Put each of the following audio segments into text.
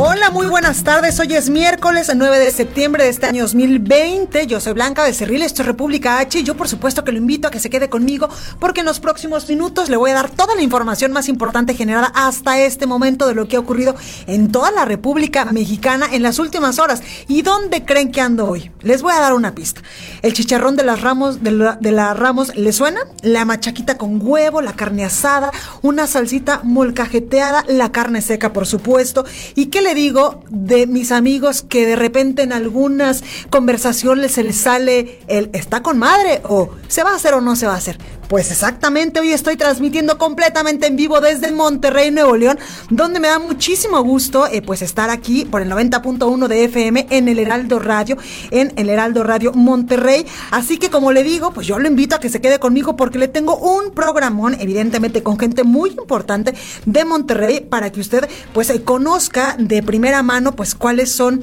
Hola, muy buenas tardes. Hoy es miércoles 9 de septiembre de este año 2020. Yo soy Blanca Becerril, esto es República H y yo por supuesto que lo invito a que se quede conmigo porque en los próximos minutos le voy a dar toda la información más importante generada hasta este momento de lo que ha ocurrido en toda la República Mexicana en las últimas horas. ¿Y dónde creen que ando hoy? Les voy a dar una pista. El chicharrón de las ramos de la, de la ramos le suena, la machaquita con huevo, la carne asada, una salsita molcajeteada, la carne seca por supuesto. ¿Y qué le digo de mis amigos que de repente en algunas conversaciones se les sale el está con madre o se va a hacer o no se va a hacer? Pues exactamente, hoy estoy transmitiendo completamente en vivo desde Monterrey, Nuevo León, donde me da muchísimo gusto eh, pues estar aquí por el 90.1 de FM en el Heraldo Radio, en el Heraldo Radio Monterrey. Así que como le digo, pues yo lo invito a que se quede conmigo porque le tengo un programón, evidentemente con gente muy importante de Monterrey, para que usted pues eh, conozca de primera mano pues cuáles son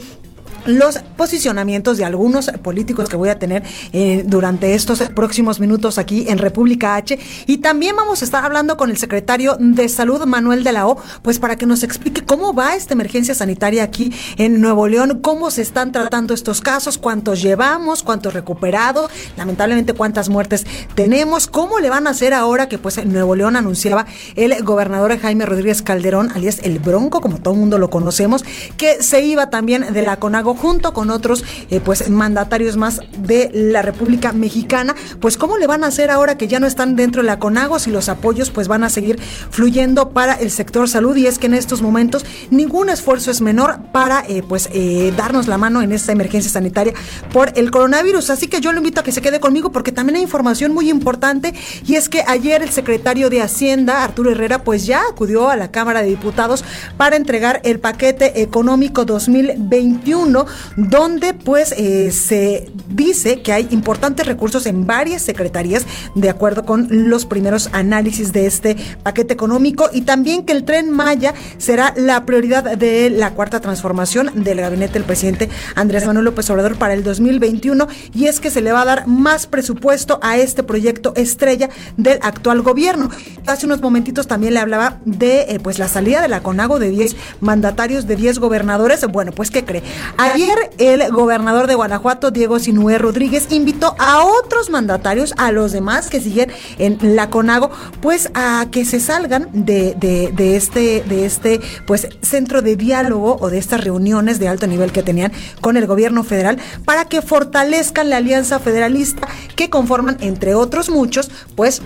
los posicionamientos de algunos políticos que voy a tener eh, durante estos próximos minutos aquí en República H. Y también vamos a estar hablando con el secretario de Salud, Manuel de la O, pues para que nos explique cómo va esta emergencia sanitaria aquí en Nuevo León, cómo se están tratando estos casos, cuántos llevamos, cuántos recuperados, lamentablemente cuántas muertes tenemos, cómo le van a hacer ahora que pues en Nuevo León anunciaba el gobernador Jaime Rodríguez Calderón, alias el Bronco, como todo el mundo lo conocemos, que se iba también de la CONAGO junto con otros eh, pues mandatarios más de la República Mexicana, pues cómo le van a hacer ahora que ya no están dentro de la CONAGO si los apoyos pues van a seguir fluyendo para el sector salud y es que en estos momentos ningún esfuerzo es menor para eh, pues eh, darnos la mano en esta emergencia sanitaria por el coronavirus, así que yo lo invito a que se quede conmigo porque también hay información muy importante y es que ayer el secretario de Hacienda Arturo Herrera pues ya acudió a la Cámara de Diputados para entregar el paquete económico 2021 donde pues eh, se dice que hay importantes recursos en varias secretarías de acuerdo con los primeros análisis de este paquete económico y también que el tren Maya será la prioridad de la cuarta transformación del gabinete del presidente Andrés Manuel López Obrador para el 2021 y es que se le va a dar más presupuesto a este proyecto estrella del actual gobierno. Hace unos momentitos también le hablaba de eh, pues la salida de la CONAGO de 10 mandatarios de 10 gobernadores. Bueno, pues ¿qué cree? Ayer el gobernador de Guanajuato, Diego Sinué Rodríguez, invitó a otros mandatarios, a los demás que siguen en la CONAGO, pues a que se salgan de, de, de este, de este pues centro de diálogo o de estas reuniones de alto nivel que tenían con el gobierno federal para que fortalezcan la alianza federalista que conforman, entre otros muchos, pues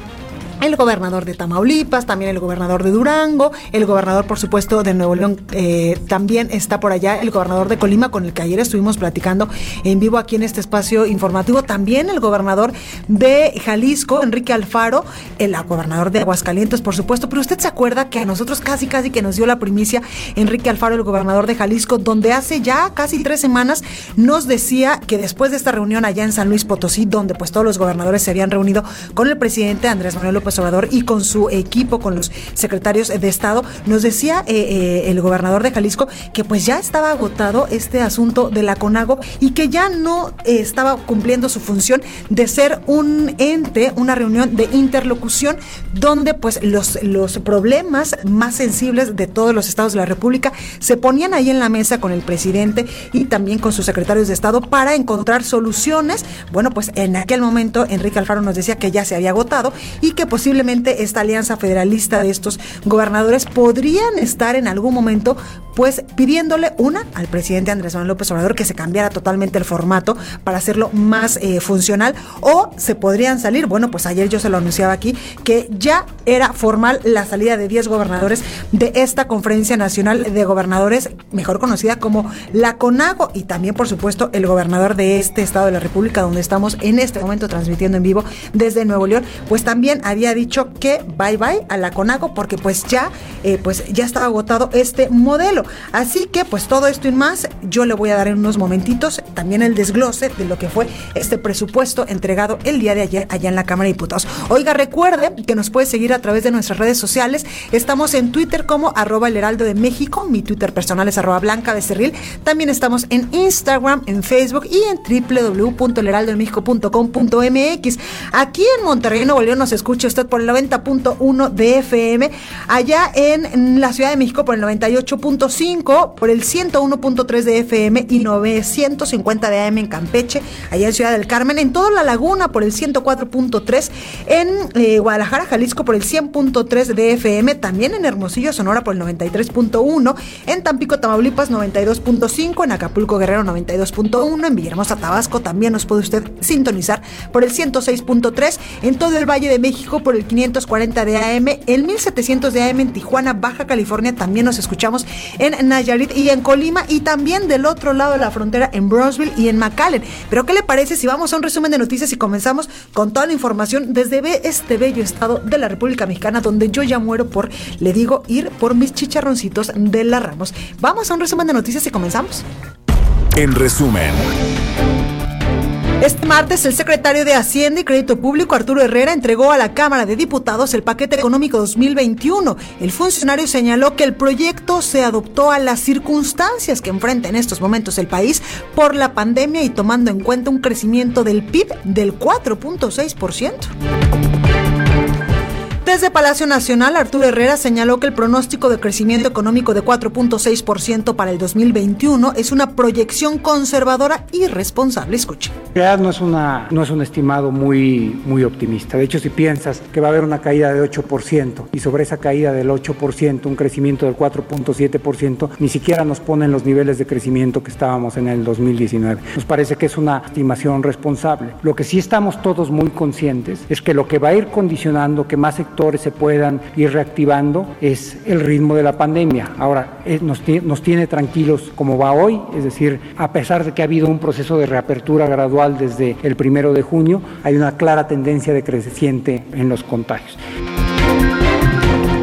el gobernador de Tamaulipas, también el gobernador de Durango, el gobernador, por supuesto, de Nuevo León, eh, también está por allá, el gobernador de Colima, con el que ayer estuvimos platicando en vivo aquí en este espacio informativo, también el gobernador de Jalisco, Enrique Alfaro, el gobernador de Aguascalientes, por supuesto, pero usted se acuerda que a nosotros casi, casi que nos dio la primicia Enrique Alfaro, el gobernador de Jalisco, donde hace ya casi tres semanas nos decía que después de esta reunión allá en San Luis Potosí, donde pues todos los gobernadores se habían reunido con el presidente Andrés Manuel López Obrador y con su equipo, con los secretarios de Estado, nos decía eh, eh, el gobernador de Jalisco que pues ya estaba agotado este asunto de la CONAGO y que ya no eh, estaba cumpliendo su función de ser un ente, una reunión de interlocución donde pues los, los problemas más sensibles de todos los estados de la República se ponían ahí en la mesa con el presidente y también con sus secretarios de Estado para encontrar soluciones. Bueno, pues en aquel momento Enrique Alfaro nos decía que ya se había agotado y que pues posiblemente esta alianza federalista de estos gobernadores podrían estar en algún momento pues pidiéndole una al presidente Andrés Manuel López Obrador que se cambiara totalmente el formato para hacerlo más eh, funcional o se podrían salir, bueno, pues ayer yo se lo anunciaba aquí, que ya era formal la salida de 10 gobernadores de esta conferencia nacional de gobernadores, mejor conocida como la CONAGO y también por supuesto el gobernador de este estado de la República donde estamos en este momento transmitiendo en vivo desde Nuevo León, pues también había dicho que bye bye a la CONAGO porque pues ya, eh, pues ya estaba agotado este modelo. Así que pues todo esto y más, yo le voy a dar en unos momentitos también el desglose de lo que fue este presupuesto entregado el día de ayer allá en la Cámara de Diputados. Oiga, recuerde que nos puede seguir a través de nuestras redes sociales. Estamos en Twitter como arroba el heraldo de México. Mi Twitter personal es arroba blanca becerril. También estamos en Instagram, en Facebook y en www.elheraldodemexico.com.mx. Aquí en Monterrey, Nuevo León, nos escucha usted por el 90.1 de FM. Allá en la Ciudad de México por el 98.5 por el 101.3 de FM y 950 de AM en Campeche, allá en Ciudad del Carmen, en toda la laguna por el 104.3, en eh, Guadalajara, Jalisco por el 100.3 de FM, también en Hermosillo, Sonora por el 93.1, en Tampico, Tamaulipas 92.5, en Acapulco, Guerrero 92.1, en Villahermosa, Tabasco también nos puede usted sintonizar por el 106.3, en todo el Valle de México por el 540 de AM, el 1700 de AM en Tijuana, Baja California también nos escuchamos en Nayarit y en Colima y también del otro lado de la frontera en Brownsville y en McAllen. Pero ¿qué le parece si vamos a un resumen de noticias y comenzamos con toda la información desde este bello estado de la República Mexicana donde yo ya muero por, le digo, ir por mis chicharroncitos de la Ramos? Vamos a un resumen de noticias y comenzamos. En resumen. Este martes, el secretario de Hacienda y Crédito Público, Arturo Herrera, entregó a la Cámara de Diputados el paquete económico 2021. El funcionario señaló que el proyecto se adoptó a las circunstancias que enfrenta en estos momentos el país por la pandemia y tomando en cuenta un crecimiento del PIB del 4.6%. Desde Palacio Nacional, Arturo Herrera señaló que el pronóstico de crecimiento económico de 4.6% para el 2021 es una proyección conservadora y responsable. Escuche. No es, una, no es un estimado muy, muy optimista. De hecho, si piensas que va a haber una caída de 8% y sobre esa caída del 8%, un crecimiento del 4.7%, ni siquiera nos ponen los niveles de crecimiento que estábamos en el 2019. Nos parece que es una estimación responsable. Lo que sí estamos todos muy conscientes es que lo que va a ir condicionando que más sectores se puedan ir reactivando es el ritmo de la pandemia. Ahora, nos tiene tranquilos como va hoy, es decir, a pesar de que ha habido un proceso de reapertura gradual desde el primero de junio, hay una clara tendencia decreciente en los contagios.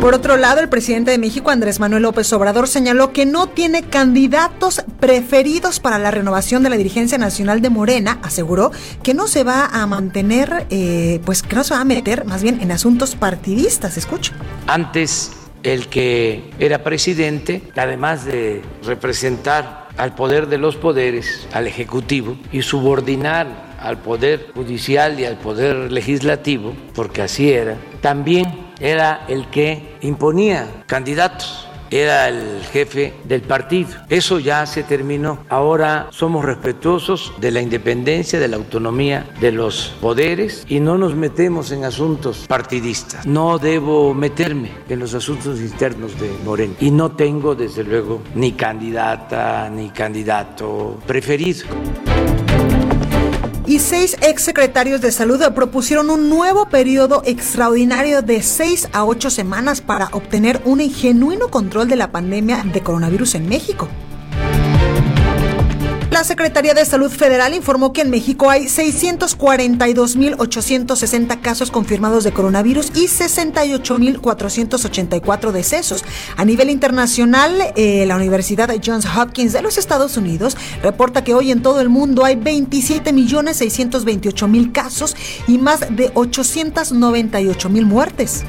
Por otro lado, el presidente de México, Andrés Manuel López Obrador, señaló que no tiene candidatos preferidos para la renovación de la dirigencia nacional de Morena. Aseguró que no se va a mantener, eh, pues que no se va a meter más bien en asuntos partidistas. Escucha. Antes, el que era presidente, además de representar al poder de los poderes, al Ejecutivo, y subordinar al Poder Judicial y al Poder Legislativo, porque así era, también era el que imponía candidatos era el jefe del partido. Eso ya se terminó. Ahora somos respetuosos de la independencia, de la autonomía de los poderes y no nos metemos en asuntos partidistas. No debo meterme en los asuntos internos de Moreno y no tengo desde luego ni candidata ni candidato preferido y seis exsecretarios de salud propusieron un nuevo periodo extraordinario de seis a ocho semanas para obtener un genuino control de la pandemia de coronavirus en México. La Secretaría de Salud Federal informó que en México hay 642.860 casos confirmados de coronavirus y 68.484 decesos. A nivel internacional, eh, la Universidad Johns Hopkins de los Estados Unidos reporta que hoy en todo el mundo hay 27.628.000 casos y más de 898.000 muertes.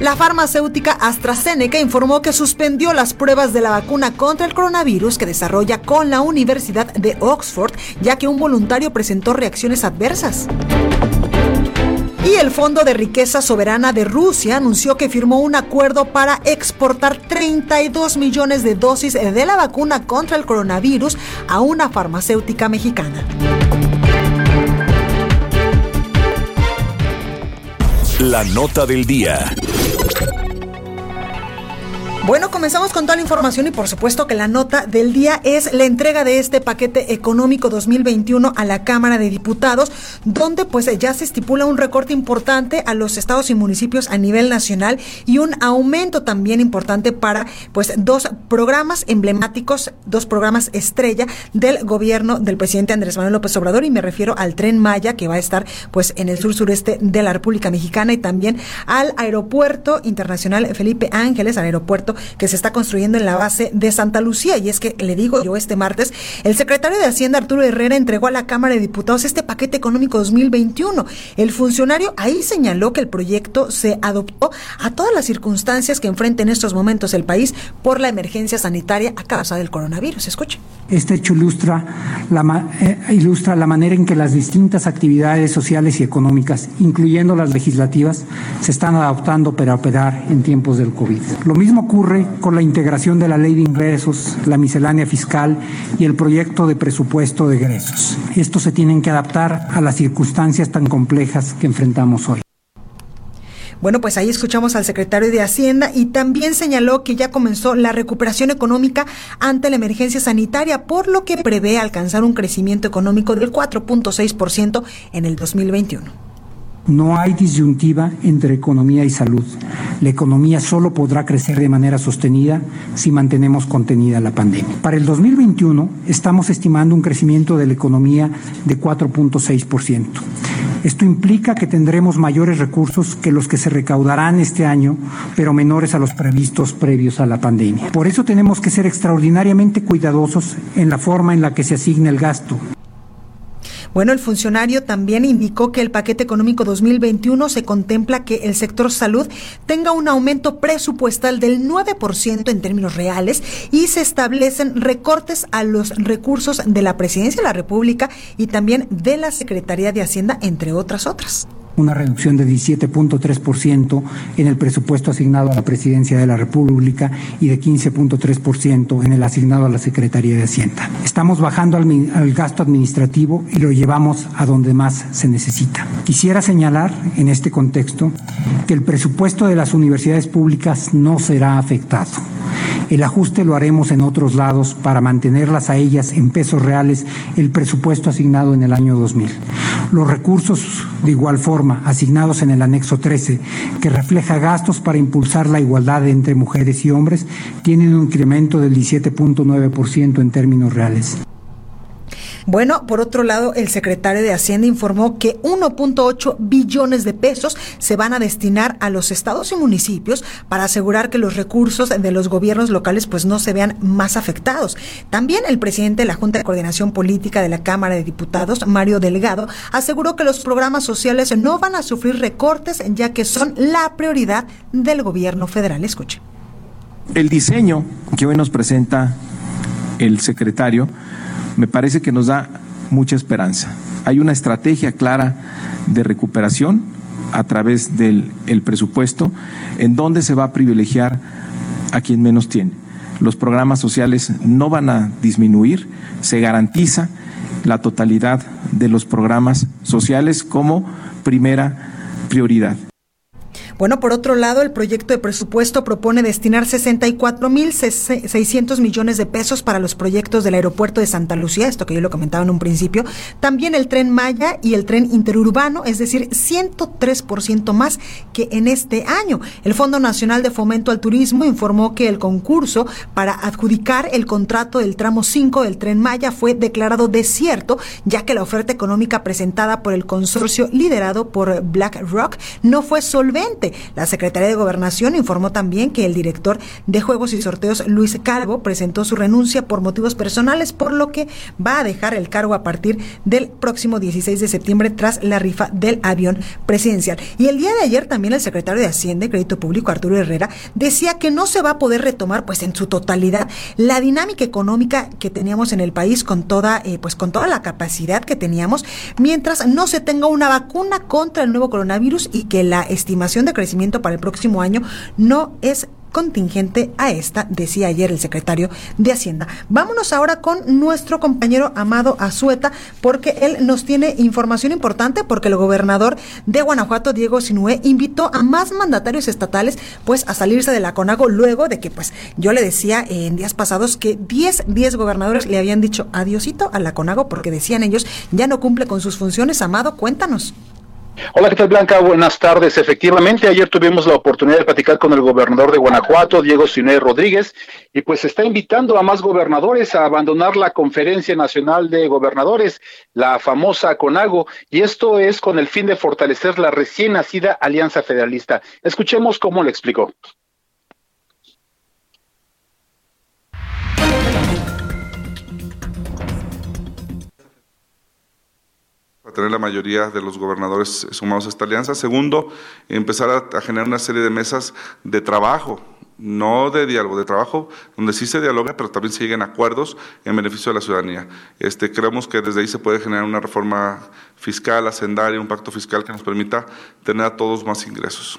La farmacéutica AstraZeneca informó que suspendió las pruebas de la vacuna contra el coronavirus que desarrolla con la Universidad de Oxford, ya que un voluntario presentó reacciones adversas. Y el Fondo de Riqueza Soberana de Rusia anunció que firmó un acuerdo para exportar 32 millones de dosis de la vacuna contra el coronavirus a una farmacéutica mexicana. La nota del día. Bueno, comenzamos con toda la información y por supuesto que la nota del día es la entrega de este paquete económico 2021 a la Cámara de Diputados, donde pues ya se estipula un recorte importante a los estados y municipios a nivel nacional y un aumento también importante para pues dos programas emblemáticos, dos programas estrella del gobierno del presidente Andrés Manuel López Obrador. Y me refiero al Tren Maya que va a estar pues en el sur sureste de la República Mexicana y también al Aeropuerto Internacional Felipe Ángeles, al aeropuerto que se está construyendo en la base de Santa Lucía. Y es que le digo yo este martes, el secretario de Hacienda Arturo Herrera entregó a la Cámara de Diputados este paquete económico 2021. El funcionario ahí señaló que el proyecto se adoptó a todas las circunstancias que enfrenta en estos momentos el país por la emergencia sanitaria a causa del coronavirus. Escuche. Este hecho ilustra la, eh, ilustra la manera en que las distintas actividades sociales y económicas, incluyendo las legislativas, se están adaptando para operar en tiempos del COVID. Lo mismo ocurre ocurre con la integración de la ley de ingresos, la miscelánea fiscal y el proyecto de presupuesto de egresos. Estos se tienen que adaptar a las circunstancias tan complejas que enfrentamos hoy. Bueno, pues ahí escuchamos al secretario de Hacienda y también señaló que ya comenzó la recuperación económica ante la emergencia sanitaria, por lo que prevé alcanzar un crecimiento económico del 4.6% en el 2021. No hay disyuntiva entre economía y salud. La economía solo podrá crecer de manera sostenida si mantenemos contenida la pandemia. Para el 2021 estamos estimando un crecimiento de la economía de 4.6%. Esto implica que tendremos mayores recursos que los que se recaudarán este año, pero menores a los previstos previos a la pandemia. Por eso tenemos que ser extraordinariamente cuidadosos en la forma en la que se asigna el gasto. Bueno, el funcionario también indicó que el paquete económico 2021 se contempla que el sector salud tenga un aumento presupuestal del 9% en términos reales y se establecen recortes a los recursos de la Presidencia de la República y también de la Secretaría de Hacienda, entre otras otras una reducción de 17.3% en el presupuesto asignado a la Presidencia de la República y de 15.3% en el asignado a la Secretaría de Hacienda. Estamos bajando al, gasto administrativo y lo llevamos a donde más se necesita. Quisiera señalar en este contexto que el presupuesto de las universidades públicas no será afectado. El ajuste lo haremos en otros lados para mantenerlas a ellas en pesos reales el presupuesto asignado en el año 2000. Los recursos, de igual forma, asignados en el anexo 13, que refleja gastos para impulsar la igualdad entre mujeres y hombres, tienen un incremento del 17.9% en términos reales. Bueno, por otro lado, el secretario de Hacienda informó que 1.8 billones de pesos se van a destinar a los estados y municipios para asegurar que los recursos de los gobiernos locales pues no se vean más afectados. También el presidente de la Junta de Coordinación Política de la Cámara de Diputados, Mario Delgado, aseguró que los programas sociales no van a sufrir recortes ya que son la prioridad del gobierno federal. Escuche. El diseño que hoy nos presenta el secretario me parece que nos da mucha esperanza. Hay una estrategia clara de recuperación a través del presupuesto en donde se va a privilegiar a quien menos tiene. Los programas sociales no van a disminuir, se garantiza la totalidad de los programas sociales como primera prioridad. Bueno, por otro lado, el proyecto de presupuesto propone destinar 64.600 millones de pesos para los proyectos del aeropuerto de Santa Lucía, esto que yo lo comentaba en un principio, también el tren Maya y el tren interurbano, es decir, 103% más que en este año. El Fondo Nacional de Fomento al Turismo informó que el concurso para adjudicar el contrato del tramo 5 del tren Maya fue declarado desierto, ya que la oferta económica presentada por el consorcio liderado por BlackRock no fue solvente. La Secretaría de Gobernación informó también que el director de Juegos y Sorteos, Luis Calvo, presentó su renuncia por motivos personales, por lo que va a dejar el cargo a partir del próximo 16 de septiembre tras la rifa del avión presidencial. Y el día de ayer también el secretario de Hacienda y Crédito Público, Arturo Herrera, decía que no se va a poder retomar pues en su totalidad la dinámica económica que teníamos en el país con toda eh, pues con toda la capacidad que teníamos mientras no se tenga una vacuna contra el nuevo coronavirus y que la estimación de crecimiento para el próximo año no es contingente a esta, decía ayer el secretario de Hacienda. Vámonos ahora con nuestro compañero Amado Azueta, porque él nos tiene información importante, porque el gobernador de Guanajuato, Diego Sinué, invitó a más mandatarios estatales pues a salirse de la CONAGO luego de que pues yo le decía en días pasados que 10, 10 gobernadores le habían dicho adiosito a la CONAGO porque decían ellos ya no cumple con sus funciones. Amado, cuéntanos. Hola, ¿qué tal Blanca? Buenas tardes. Efectivamente, ayer tuvimos la oportunidad de platicar con el gobernador de Guanajuato, Diego Siné Rodríguez, y pues está invitando a más gobernadores a abandonar la Conferencia Nacional de Gobernadores, la famosa CONAGO, y esto es con el fin de fortalecer la recién nacida Alianza Federalista. Escuchemos cómo le explicó. Tener la mayoría de los gobernadores sumados a esta alianza. Segundo, empezar a, generar una serie de mesas de trabajo, no de diálogo, de trabajo, donde sí se dialoga, pero también se lleguen acuerdos en beneficio de la ciudadanía. Este, creemos que desde ahí se puede generar una reforma fiscal, hacendaria, un pacto fiscal que nos permita tener a todos más ingresos.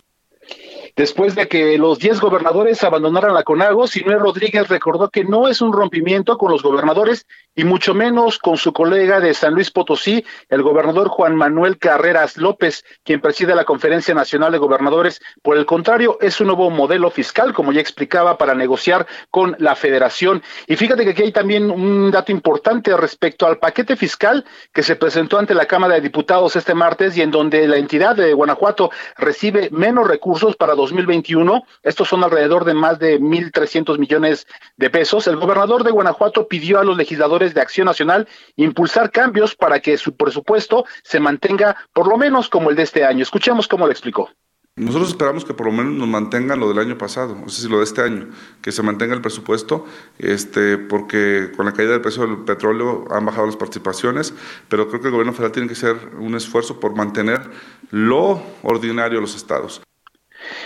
Después de que los 10 gobernadores abandonaran la CONAGO, Sinué Rodríguez recordó que no es un rompimiento con los gobernadores y mucho menos con su colega de San Luis Potosí, el gobernador Juan Manuel Carreras López, quien preside la Conferencia Nacional de Gobernadores. Por el contrario, es un nuevo modelo fiscal, como ya explicaba, para negociar con la federación. Y fíjate que aquí hay también un dato importante respecto al paquete fiscal que se presentó ante la Cámara de Diputados este martes y en donde la entidad de Guanajuato recibe menos recursos para 2021. Estos son alrededor de más de 1.300 millones de pesos. El gobernador de Guanajuato pidió a los legisladores de Acción Nacional impulsar cambios para que su presupuesto se mantenga por lo menos como el de este año. Escuchemos cómo lo explicó. Nosotros esperamos que por lo menos nos mantengan lo del año pasado, o sea, lo de este año, que se mantenga el presupuesto, este, porque con la caída del precio del petróleo han bajado las participaciones, pero creo que el gobierno federal tiene que hacer un esfuerzo por mantener lo ordinario de los estados.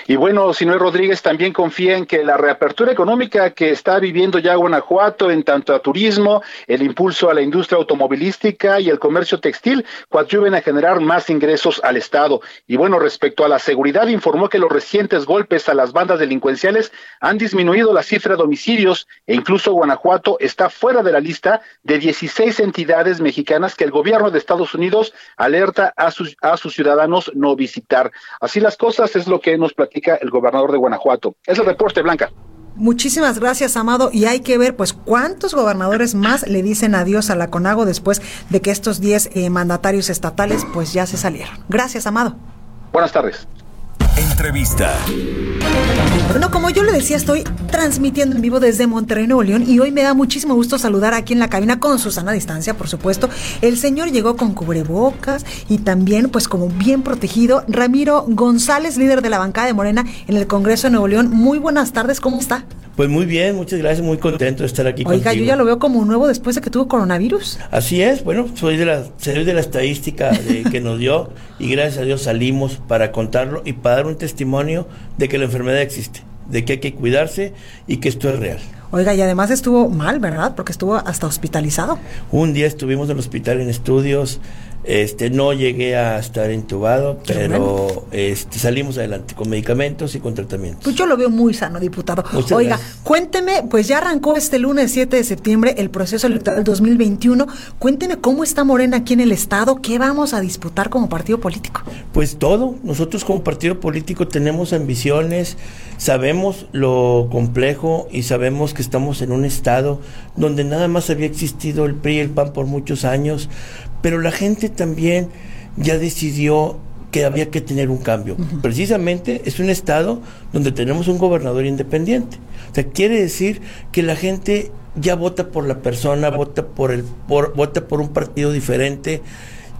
Y bueno, Sinué Rodríguez también confía en que la reapertura económica que está viviendo ya Guanajuato en tanto a turismo, el impulso a la industria automovilística y el comercio textil coadyuven a generar más ingresos al Estado. Y bueno, respecto a la seguridad, informó que los recientes golpes a las bandas delincuenciales han disminuido la cifra de homicidios e incluso Guanajuato está fuera de la lista de 16 entidades mexicanas que el gobierno de Estados Unidos alerta a sus, a sus ciudadanos no visitar. Así las cosas es lo que nos platica el gobernador de Guanajuato. Es el reporte, Blanca. Muchísimas gracias, Amado. Y hay que ver, pues, cuántos gobernadores más le dicen adiós a la CONAGO después de que estos 10 eh, mandatarios estatales, pues, ya se salieron. Gracias, Amado. Buenas tardes. Entrevista. Bueno, como yo le decía, estoy transmitiendo en vivo desde Monterrey, Nuevo León, y hoy me da muchísimo gusto saludar aquí en la cabina con Susana Distancia, por supuesto. El señor llegó con cubrebocas y también, pues, como bien protegido, Ramiro González, líder de la bancada de Morena en el Congreso de Nuevo León. Muy buenas tardes, ¿cómo está? Pues muy bien, muchas gracias, muy contento de estar aquí Oiga, yo ya lo veo como nuevo después de que tuvo coronavirus. Así es, bueno, soy de la, soy de la estadística que nos dio y gracias a Dios salimos para contarlo y para dar un testimonio de que la enfermedad existe, de que hay que cuidarse y que esto es real. Oiga, y además estuvo mal, ¿verdad? Porque estuvo hasta hospitalizado. Un día estuvimos en el hospital en estudios, este, no llegué a estar intubado, pero este, salimos adelante con medicamentos y con tratamientos. Pues yo lo veo muy sano, diputado. Oiga, cuénteme, pues ya arrancó este lunes 7 de septiembre el proceso electoral 2021. Cuénteme cómo está Morena aquí en el Estado, qué vamos a disputar como partido político. Pues todo, nosotros como partido político tenemos ambiciones, sabemos lo complejo y sabemos que estamos en un Estado donde nada más había existido el PRI y el PAN por muchos años pero la gente también ya decidió que había que tener un cambio. Precisamente es un estado donde tenemos un gobernador independiente. O sea, quiere decir que la gente ya vota por la persona, vota por el por, vota por un partido diferente.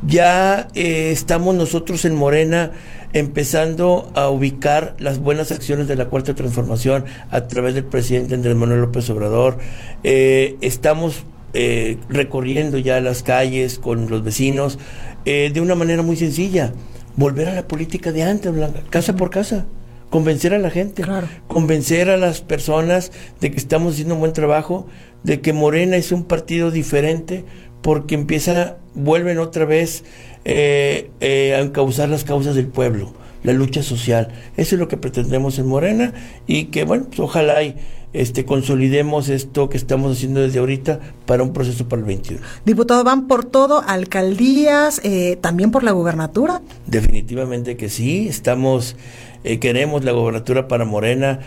Ya eh, estamos nosotros en Morena empezando a ubicar las buenas acciones de la cuarta transformación a través del presidente Andrés Manuel López Obrador. Eh, estamos eh, recorriendo ya las calles con los vecinos eh, de una manera muy sencilla. Volver a la política de antes, casa por casa. Convencer a la gente, convencer a las personas de que estamos haciendo un buen trabajo, de que Morena es un partido diferente, porque empiezan, vuelven otra vez eh, a encauzar las causas del pueblo la lucha social. Eso es lo que pretendemos en Morena y que, bueno, pues, ojalá y este, consolidemos esto que estamos haciendo desde ahorita para un proceso para el 21. Diputado, ¿van por todo? ¿Alcaldías? Eh, ¿También por la gubernatura? Definitivamente que sí, estamos, eh, queremos la gobernatura para Morena.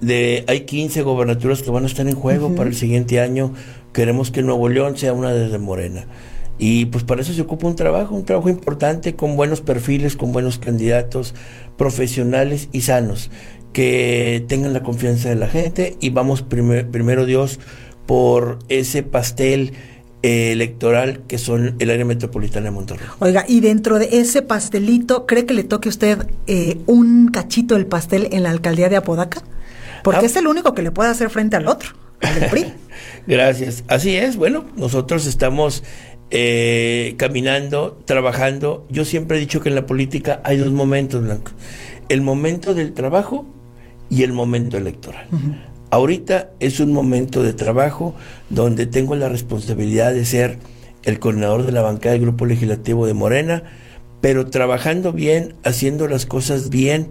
De, hay 15 gobernaturas que van a estar en juego para el siguiente año. Queremos que Nuevo León sea una desde Morena. Y pues para eso se ocupa un trabajo, un trabajo importante con buenos perfiles, con buenos candidatos profesionales y sanos, que tengan la confianza de la gente y vamos primero Dios por ese pastel eh, electoral que son el área metropolitana de Monterrey. Oiga, y dentro de ese pastelito, ¿cree que le toque a usted eh, un cachito del pastel en la alcaldía de Apodaca? Porque ah. es el único que le puede hacer frente al otro, al PRI. Gracias. Así es. Bueno, nosotros estamos eh, caminando, trabajando. Yo siempre he dicho que en la política hay dos momentos, Blanco. El momento del trabajo y el momento electoral. Ahorita es un momento de trabajo donde tengo la responsabilidad de ser el coordinador de la bancada del Grupo Legislativo de Morena, pero trabajando bien, haciendo las cosas bien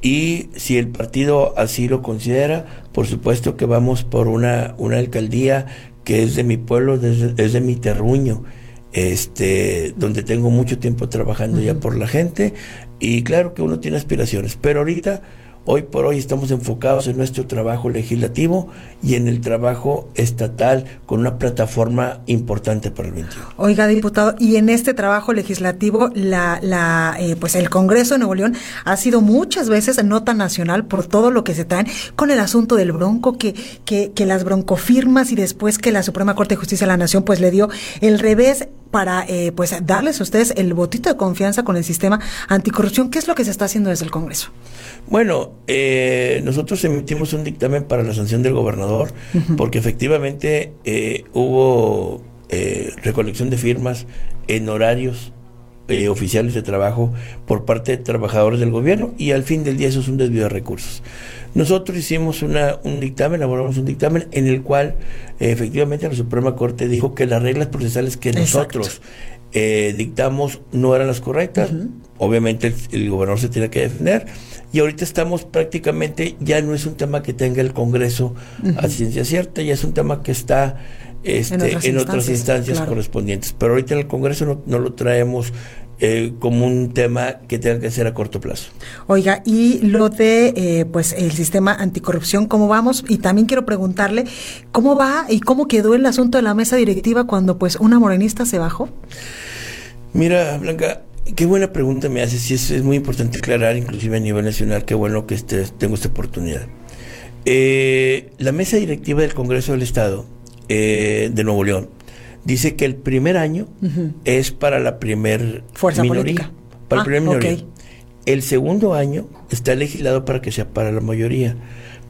y si el partido así lo considera, por supuesto que vamos por una, una alcaldía que es de mi pueblo, es de, mi terruño, este, donde tengo mucho tiempo trabajando ya por la gente, y claro que uno tiene aspiraciones, pero ahorita Hoy por hoy estamos enfocados en nuestro trabajo legislativo y en el trabajo estatal con una plataforma importante para el 21. Oiga, diputado, y en este trabajo legislativo, la, la, eh, pues el Congreso de Nuevo León ha sido muchas veces nota nacional por todo lo que se traen con el asunto del bronco, que, que, que las broncofirmas y después que la Suprema Corte de Justicia de la Nación pues le dio el revés para eh, pues darles a ustedes el botito de confianza con el sistema anticorrupción. ¿Qué es lo que se está haciendo desde el Congreso? Bueno, eh, nosotros emitimos un dictamen para la sanción del gobernador porque efectivamente eh, hubo recolección de firmas en horarios oficiales de trabajo por parte de trabajadores del gobierno y al fin del día eso es un desvío de recursos. Nosotros hicimos una, un dictamen, elaboramos un dictamen en el cual eh, efectivamente la Suprema Corte dijo que las reglas procesales que nosotros eh, dictamos no eran las correctas. Obviamente el, gobernador se tiene que defender. Y ahorita estamos prácticamente, ya no es un tema que tenga el Congreso a ciencia cierta, ya es un tema que está este, en otras instancias, correspondientes. Pero ahorita en el Congreso no, no lo traemos eh, como un tema que tenga que ser a corto plazo. Oiga, y lo de eh, pues el sistema anticorrupción, ¿cómo vamos? Y también quiero preguntarle, ¿cómo va y cómo quedó el asunto de la mesa directiva cuando pues una morenista se bajó? Mira, Blanca, qué buena pregunta me haces y es, muy importante aclarar, inclusive a nivel nacional, qué bueno que este, tengo esta oportunidad. Eh, la mesa directiva del Congreso del Estado de Nuevo León dice que el primer año es para la primer Fuerza minoría. Para el ah, primer El segundo año está legislado para que sea para la mayoría.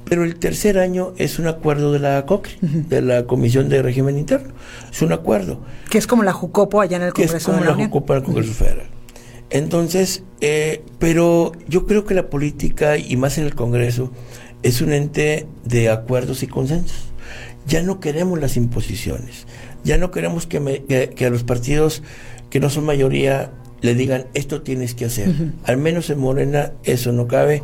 Pero el tercer año es un acuerdo de la COCRI, de la Comisión de Régimen Interno. Es un acuerdo. Que es como la JUCOPO allá en el Congreso. Que es como la, JUCOPO en el Congreso Federal. Entonces, eh, pero yo creo que la política, y más en el Congreso, es un ente de acuerdos y consensos. Ya no queremos las imposiciones. Ya no queremos que, a los partidos que no son mayoría le digan esto tienes que hacer. Al menos en Morena eso no cabe.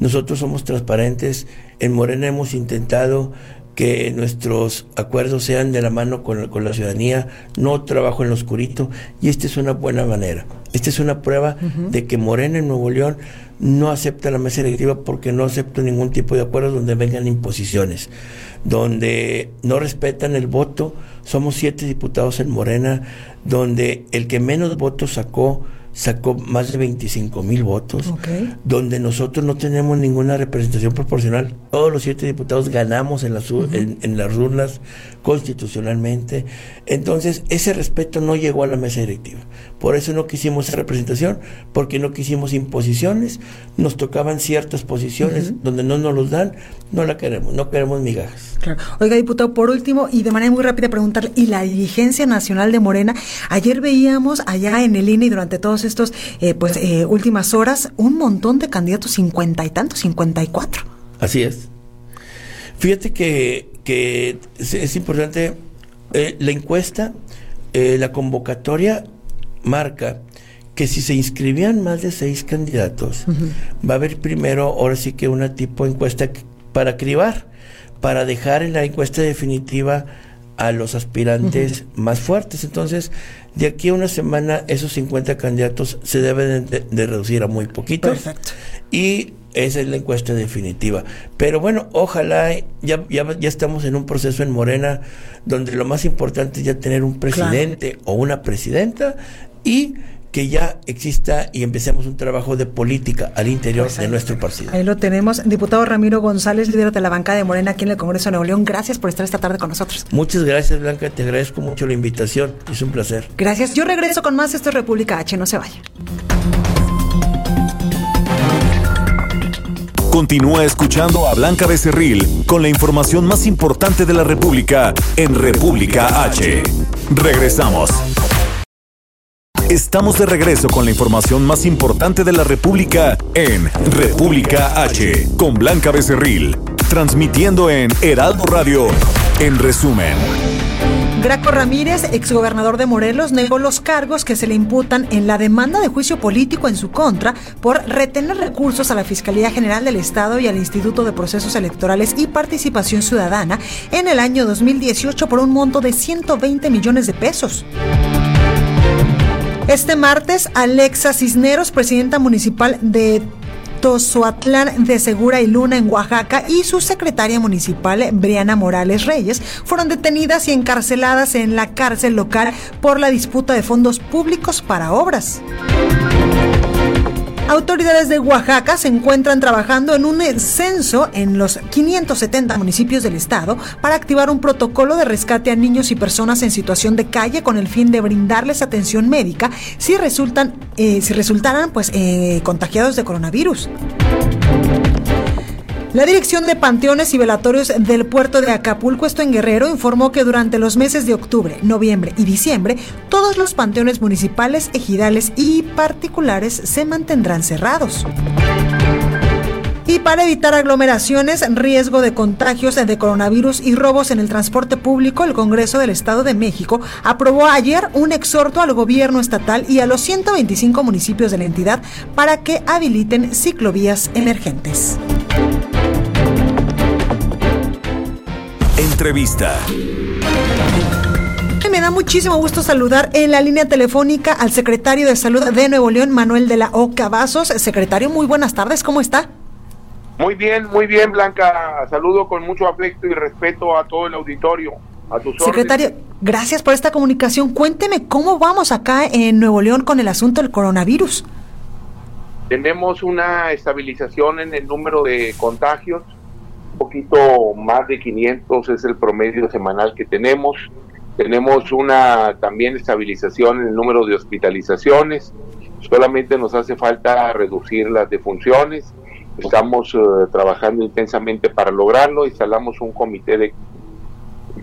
Nosotros somos transparentes. En Morena hemos intentado que nuestros acuerdos sean de la mano con, la ciudadanía, no trabajo en lo oscurito, y esta es una buena manera. Esta es una prueba de que Morena en Nuevo León no acepta la mesa electiva porque no acepta ningún tipo de acuerdo donde vengan imposiciones, donde no respetan el voto. Somos siete diputados en Morena, donde el que menos votos sacó sacó más de 25 mil votos, donde nosotros no tenemos ninguna representación proporcional. Todos los siete diputados ganamos en las, en, las urnas constitucionalmente. Entonces, ese respeto no llegó a la mesa directiva. Por eso no quisimos esa representación, porque no quisimos imposiciones, nos tocaban ciertas posiciones donde no nos los dan, no la queremos, no queremos migajas. Oiga, diputado, por último, y de manera muy rápida preguntarle, ¿y la dirigencia nacional de Morena? Ayer veíamos allá en el INE y durante todos estos, eh, pues, eh, últimas horas, un montón de candidatos, cincuenta y tantos, cincuenta y cuatro. Así es. Fíjate que, que es, importante, eh, la encuesta, la convocatoria marca que si se inscribían más de seis candidatos, va a haber primero, ahora sí que una tipo de encuesta para cribar, para dejar en la encuesta definitiva a los aspirantes más fuertes. Entonces, de aquí a una semana, esos 50 candidatos se deben de, reducir a muy poquitos. Perfecto. Y esa es la encuesta definitiva. Pero bueno, ojalá ya, ya, ya, estamos en un proceso en Morena donde lo más importante es ya tener un presidente o una presidenta y que ya exista y empecemos un trabajo de política al interior pues de nuestro partido. Ahí lo tenemos. Diputado Ramiro González, líder de la bancada de Morena aquí en el Congreso de Nuevo León. Gracias por estar esta tarde con nosotros. Muchas gracias, Blanca. Te agradezco mucho la invitación. Es un placer. Gracias. Yo regreso con más. Esto es República H. No se vaya. Continúa escuchando a Blanca Becerril con la información más importante de la República en República H. Regresamos. Estamos de regreso con la información más importante de la República en República H con Blanca Becerril, transmitiendo en Heraldo Radio. En resumen. Graco Ramírez, exgobernador de Morelos, negó los cargos que se le imputan en la demanda de juicio político en su contra por retener recursos a la Fiscalía General del Estado y al Instituto de Procesos Electorales y Participación Ciudadana en el año 2018 por un monto de 120 millones de pesos. Este martes, Alexa Cisneros, presidenta municipal de Tozoatlán de Segura y Luna en Oaxaca y su secretaria municipal Briana Morales Reyes fueron detenidas y encarceladas en la cárcel local por la disputa de fondos públicos para obras. Autoridades de Oaxaca se encuentran trabajando en un censo en los 570 municipios del estado para activar un protocolo de rescate a niños y personas en situación de calle con el fin de brindarles atención médica si resultan, eh, si resultaran pues eh, contagiados de coronavirus. La Dirección de Panteones y Velatorios del puerto de Acapulco, esto en Guerrero, informó que durante los meses de octubre, noviembre y diciembre, todos los panteones municipales, ejidales y particulares se mantendrán cerrados. Y para evitar aglomeraciones, riesgo de contagios de coronavirus y robos en el transporte público, el Congreso del Estado de México aprobó ayer un exhorto al gobierno estatal y a los 125 municipios de la entidad para que habiliten ciclovías emergentes. Entrevista. Me da muchísimo gusto saludar en la línea telefónica al secretario de Salud de Nuevo León, Manuel de la O. Cavazos. Secretario, muy buenas tardes, ¿cómo está? Muy bien, muy bien, Blanca. Saludo con mucho afecto y respeto a todo el auditorio. A tus Secretario, gracias por esta comunicación. Cuénteme cómo vamos acá en Nuevo León con el asunto del coronavirus. Tenemos una estabilización en el número de contagios poquito más de 500 es el promedio semanal que tenemos. Tenemos una también estabilización en el número de hospitalizaciones. Solamente nos hace falta reducir las defunciones. Estamos eh, trabajando intensamente para lograrlo. Instalamos un comité de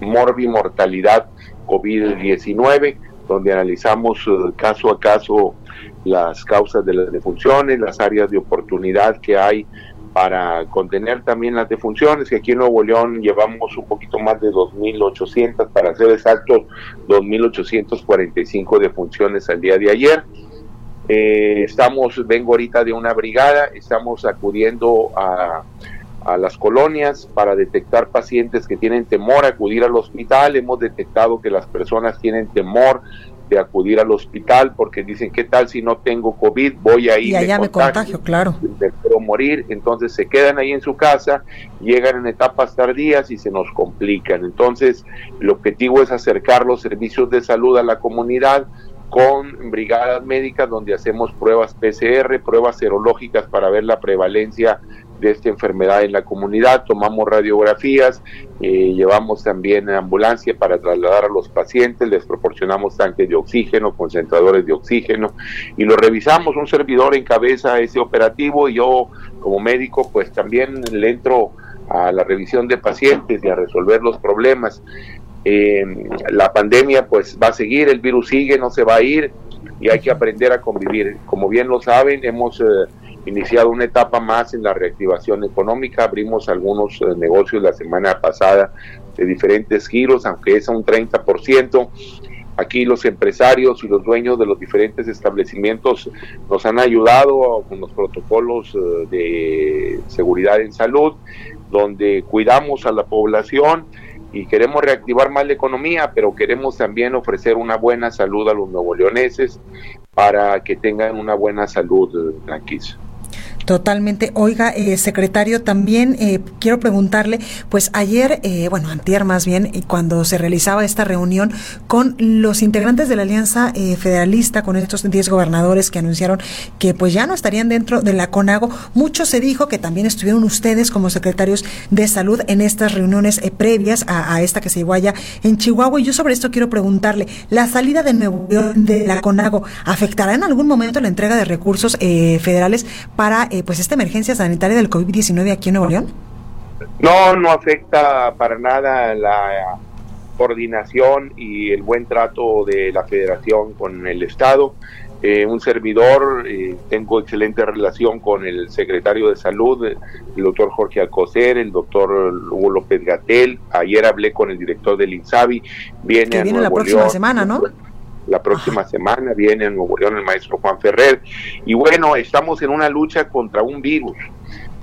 morbimortalidad COVID-19 donde analizamos eh, caso a caso las causas de las defunciones, las áreas de oportunidad que hay para contener también las defunciones, que aquí en Nuevo León llevamos un poquito más de 2.800, para ser exactos, 2.845 defunciones al día de ayer. Eh, estamos, vengo ahorita de una brigada, estamos acudiendo a, a las colonias para detectar pacientes que tienen temor a acudir al hospital. Hemos detectado que las personas tienen temor de acudir al hospital porque dicen, ¿qué tal si no tengo COVID? Voy a ir. Y allá me, contagio, claro. Me puedo morir. Entonces se quedan ahí en su casa, llegan en etapas tardías y se nos complican. Entonces, el objetivo es acercar los servicios de salud a la comunidad con brigadas médicas donde hacemos pruebas PCR, pruebas serológicas para ver la prevalencia de esta enfermedad en la comunidad, tomamos radiografías, eh, llevamos también ambulancia para trasladar a los pacientes, les proporcionamos tanques de oxígeno, concentradores de oxígeno y lo revisamos, un servidor encabeza ese operativo y yo como médico pues también le entro a la revisión de pacientes y a resolver los problemas. Eh, la pandemia pues va a seguir, el virus sigue, no se va a ir y hay que aprender a convivir. Como bien lo saben, hemos... Eh, iniciado una etapa más en la reactivación económica. Abrimos algunos eh, negocios la semana pasada de diferentes giros, aunque es a un 30%. Aquí los empresarios y los dueños de los diferentes establecimientos nos han ayudado con los protocolos eh, de seguridad en salud, donde cuidamos a la población y queremos reactivar más la economía, pero queremos también ofrecer una buena salud a los nuevo leoneses para que tengan una buena salud, tranquila. Totalmente. Oiga, eh, secretario, también eh, quiero preguntarle, pues ayer, eh, bueno, antier más bien, cuando se realizaba esta reunión con los integrantes de la Alianza Federalista, con estos 10 gobernadores que anunciaron que pues ya no estarían dentro de la CONAGO, mucho se dijo que también estuvieron ustedes como secretarios de salud en estas reuniones previas a, esta que se llevó allá en Chihuahua. Y yo sobre esto quiero preguntarle, ¿la salida de Nuevo de la CONAGO afectará en algún momento la entrega de recursos federales para eh, pues esta emergencia sanitaria del COVID-19 aquí en Nuevo León? No, no afecta para nada la coordinación y el buen trato de la federación con el Estado. Eh, un servidor, eh, tengo excelente relación con el secretario de salud, el doctor Jorge Alcocer, el doctor Hugo López Gatel. Ayer hablé con el director del INSABI. Viene, que viene la próxima semana, ¿no? La próxima semana viene en Nuevo León el maestro Juan Ferrer. Y bueno, estamos en una lucha contra un virus,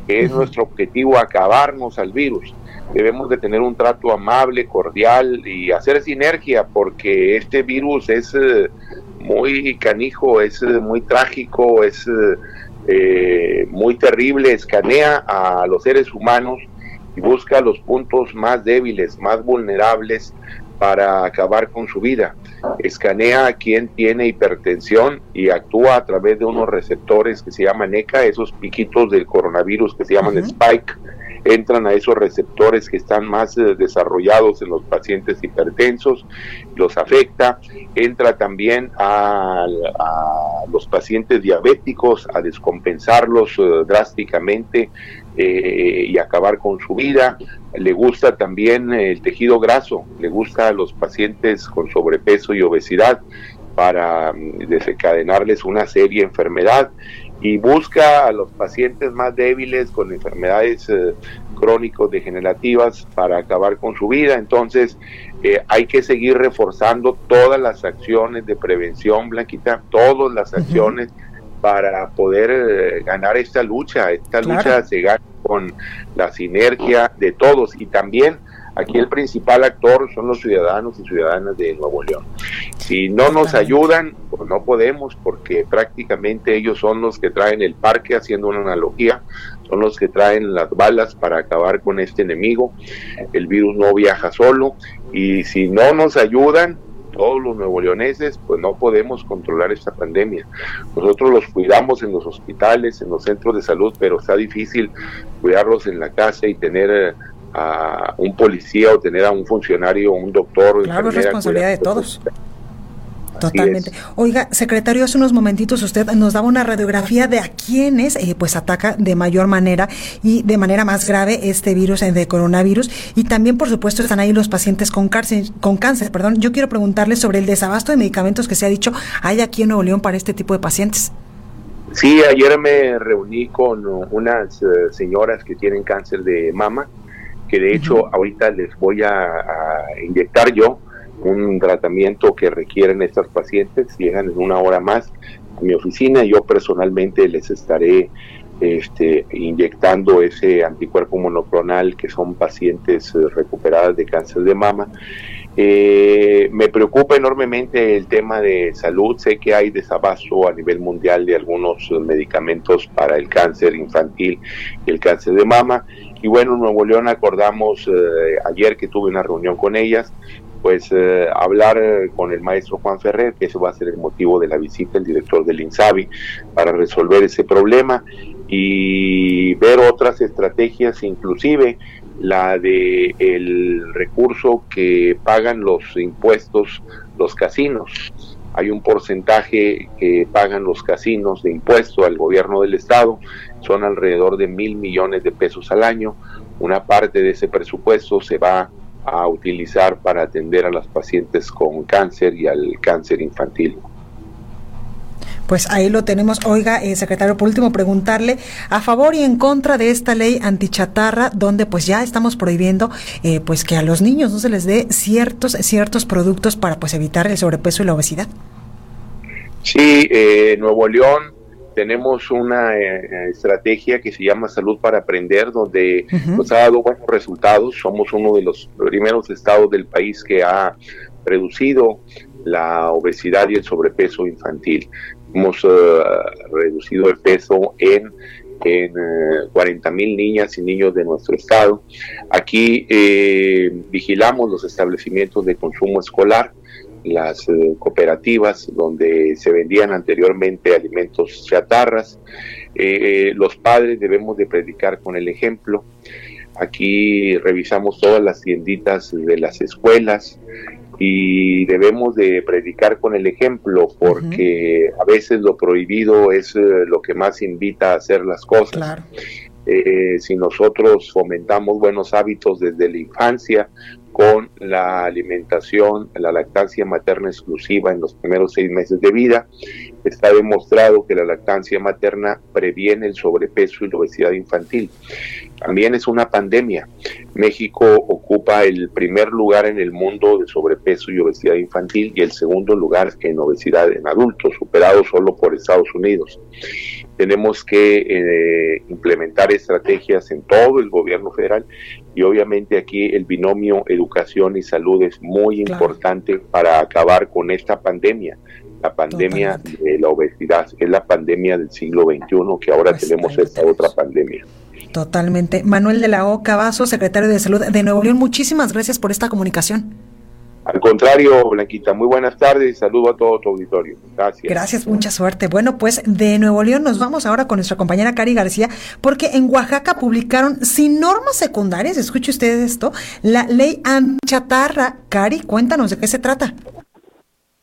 que es nuestro objetivo, acabarnos al virus. Debemos de tener un trato amable, cordial y hacer sinergia, porque este virus es eh, muy canijo, es eh, muy trágico, es eh, muy terrible, escanea a los seres humanos y busca los puntos más débiles, más vulnerables para acabar con su vida. Escanea a quien tiene hipertensión y actúa a través de unos receptores que se llaman ECA, esos piquitos del coronavirus que se llaman Spike, entran a esos receptores que están más eh, desarrollados en los pacientes hipertensos, los afecta, entra también a, los pacientes diabéticos a descompensarlos eh, drásticamente eh, y acabar con su vida. Le gusta también el tejido graso, le gusta a los pacientes con sobrepeso y obesidad para mm, desencadenarles una seria enfermedad y busca a los pacientes más débiles con enfermedades eh, crónicos degenerativas para acabar con su vida. Entonces eh, hay que seguir reforzando todas las acciones de prevención, Blanquita, todas las acciones para poder eh, ganar esta lucha. Esta lucha se gana con la sinergia de todos y también aquí el principal actor son los ciudadanos y ciudadanas de Nuevo León. Si no nos ayudan, pues no podemos porque prácticamente ellos son los que traen el parque, haciendo una analogía, son los que traen las balas para acabar con este enemigo. El virus no viaja solo y si no nos ayudan, todos los nuevo leoneses, pues no podemos controlar esta pandemia. Nosotros los cuidamos en los hospitales, en los centros de salud, pero está difícil cuidarlos en la casa y tener eh, a un policía o tener a un funcionario, un doctor. Claro, es responsabilidad de todos. Totalmente. Oiga, secretario, hace unos momentitos usted nos daba una radiografía de a quienes eh, pues ataca de mayor manera y de manera más grave este virus eh, de coronavirus y también por supuesto están ahí los pacientes con cáncer, con cáncer, perdón. Yo quiero preguntarle sobre el desabasto de medicamentos que se ha dicho hay aquí en Nuevo León para este tipo de pacientes. Sí, ayer me reuní con unas eh, señoras que tienen cáncer de mama, que de hecho ahorita les voy a inyectar yo un tratamiento que requieren estas pacientes, llegan en una hora más a mi oficina yo personalmente les estaré este, inyectando ese anticuerpo monoclonal que son pacientes eh, recuperadas de cáncer de mama. Eh, me preocupa enormemente el tema de salud. Sé que hay desabasto a nivel mundial de algunos medicamentos para el cáncer infantil y el cáncer de mama. Y bueno, en Nuevo León acordamos eh, ayer que tuve una reunión con ellas pues eh, hablar eh, con el maestro Juan Ferrer, que ese va a ser el motivo de la visita, el director del INSABI, para resolver ese problema y ver otras estrategias, inclusive la de el recurso que pagan los impuestos los casinos. Hay un porcentaje que pagan los casinos de impuesto al gobierno del estado, son alrededor de mil millones de pesos al año. Una parte de ese presupuesto se va a utilizar para atender a las pacientes con cáncer y al cáncer infantil. Pues ahí lo tenemos. Oiga, eh, secretario, por último preguntarle a favor y en contra de esta ley antichatarra, donde pues ya estamos prohibiendo eh, pues que a los niños no se les dé ciertos ciertos productos para pues evitar el sobrepeso y la obesidad. Sí, eh, Nuevo León tenemos una eh, estrategia que se llama Salud para Aprender, donde nos ha dado buenos resultados. Somos uno de los primeros estados del país que ha reducido la obesidad y el sobrepeso infantil. Hemos eh, reducido el peso en en 40 mil niñas y niños de nuestro estado. Aquí vigilamos los establecimientos de consumo escolar las eh, cooperativas donde se vendían anteriormente alimentos chatarras. Eh, los padres debemos de predicar con el ejemplo. Aquí revisamos todas las tienditas de las escuelas y debemos de predicar con el ejemplo porque a veces lo prohibido es eh, lo que más invita a hacer las cosas. si nosotros fomentamos buenos hábitos desde la infancia, con la alimentación, la lactancia materna exclusiva en los primeros seis meses de vida. Está demostrado que la lactancia materna previene el sobrepeso y la obesidad infantil. También es una pandemia. México ocupa el primer lugar en el mundo de sobrepeso y obesidad infantil y el segundo lugar en obesidad en adultos, superado solo por Estados Unidos tenemos que eh, implementar estrategias en todo el gobierno federal y obviamente aquí el binomio educación y salud es muy importante para acabar con esta pandemia. La pandemia de la obesidad es la pandemia del siglo XXI que ahora pues tenemos esta otra pandemia. Totalmente. Manuel de la O. Cavazo, secretario de Salud de Nuevo León, muchísimas gracias por esta comunicación. Al contrario, Blanquita, muy buenas tardes y saludo a todo tu auditorio. Gracias. Gracias, mucha suerte. Bueno, pues de Nuevo León nos vamos ahora con nuestra compañera Cari García, porque en Oaxaca publicaron sin normas secundarias, escuche usted esto, la ley anchatarra. Cari, cuéntanos de qué se trata.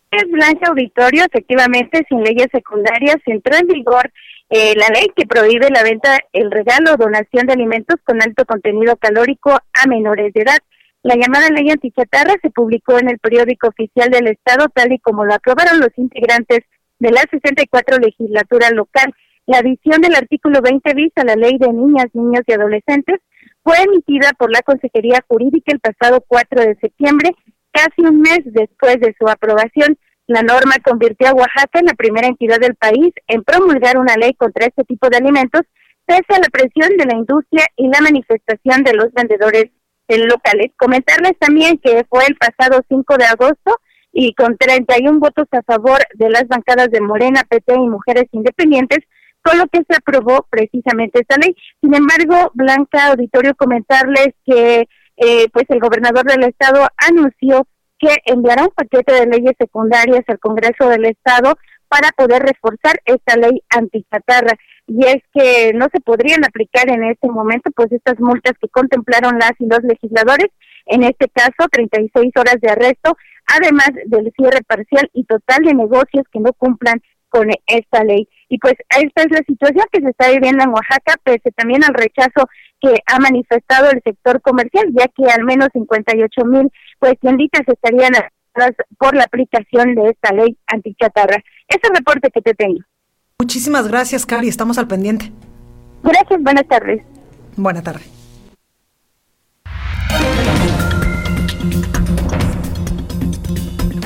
Es Blanca Auditorio, efectivamente, sin leyes secundarias, entró en vigor eh, la ley que prohíbe la venta, el regalo o donación de alimentos con alto contenido calórico a menores de edad. La llamada ley antichatarra se publicó en el periódico oficial del Estado, tal y como lo aprobaron los integrantes de la 64 legislatura local. La adición del artículo 20 bis a la ley de niñas, niños y adolescentes fue emitida por la Consejería Jurídica el pasado 4 de septiembre, casi un mes después de su aprobación. La norma convirtió a Oaxaca en la primera entidad del país en promulgar una ley contra este tipo de alimentos, pese a la presión de la industria y la manifestación de los vendedores locales. Comentarles también que fue el pasado 5 de agosto y con 31 votos a favor de las bancadas de Morena, PT y Mujeres Independientes, con lo que se aprobó precisamente esta ley. Sin embargo, Blanca Auditorio, comentarles que eh, pues el gobernador del estado anunció que enviará un paquete de leyes secundarias al Congreso del Estado para poder reforzar esta ley anticatarra y es que no se podrían aplicar en este momento pues estas multas que contemplaron las y los legisladores, en este caso 36 horas de arresto, además del cierre parcial y total de negocios que no cumplan con esta ley. Y pues esta es la situación que se está viviendo en Oaxaca, pese también al rechazo que ha manifestado el sector comercial, ya que al menos 58 mil pues tienditas estarían por la aplicación de esta ley antichatarra. Ese reporte que te tengo. Muchísimas gracias, Cari. Estamos al pendiente. Gracias, buenas tardes. Buenas tardes.